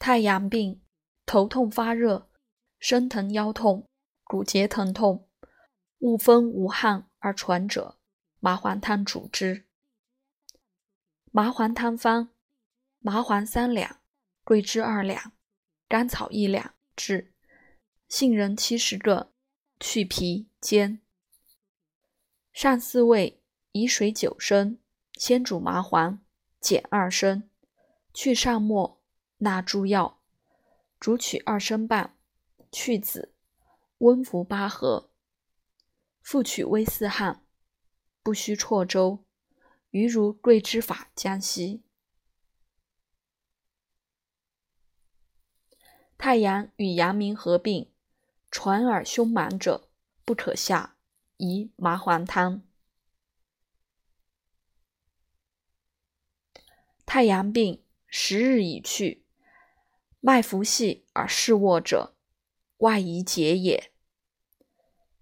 太阳病，头痛发热，身疼腰痛，骨节疼痛，勿风无汗而喘者，麻黄汤主之。麻黄汤方：麻黄三两，桂枝二两，甘草一两制，杏仁七十个，去皮煎。上四味，以水九升，先煮麻黄，减二升，去上沫。纳诸药，煮取二升半，去子，温服八合。复取微四汗，不须绰粥，余如桂枝法将息。太阳与阳明合并，传耳胸满者，不可下，宜麻黄汤。太阳病十日已去。脉浮细而视卧者，外宜结也。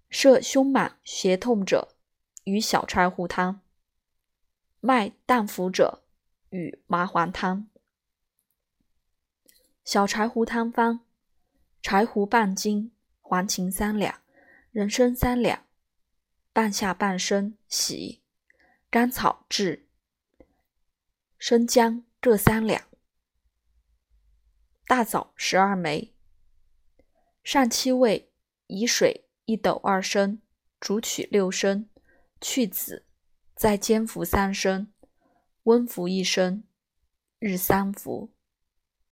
设胸满胁痛者，与小柴胡汤；脉淡浮者，与麻黄汤。小柴胡汤方：柴胡半斤，黄芩三两，人参三两，半夏半升洗，甘草炙，生姜各三两。大枣十二枚，上七味，以水一斗二升，煮取六升，去籽，再煎服三升，温服一升，日三服。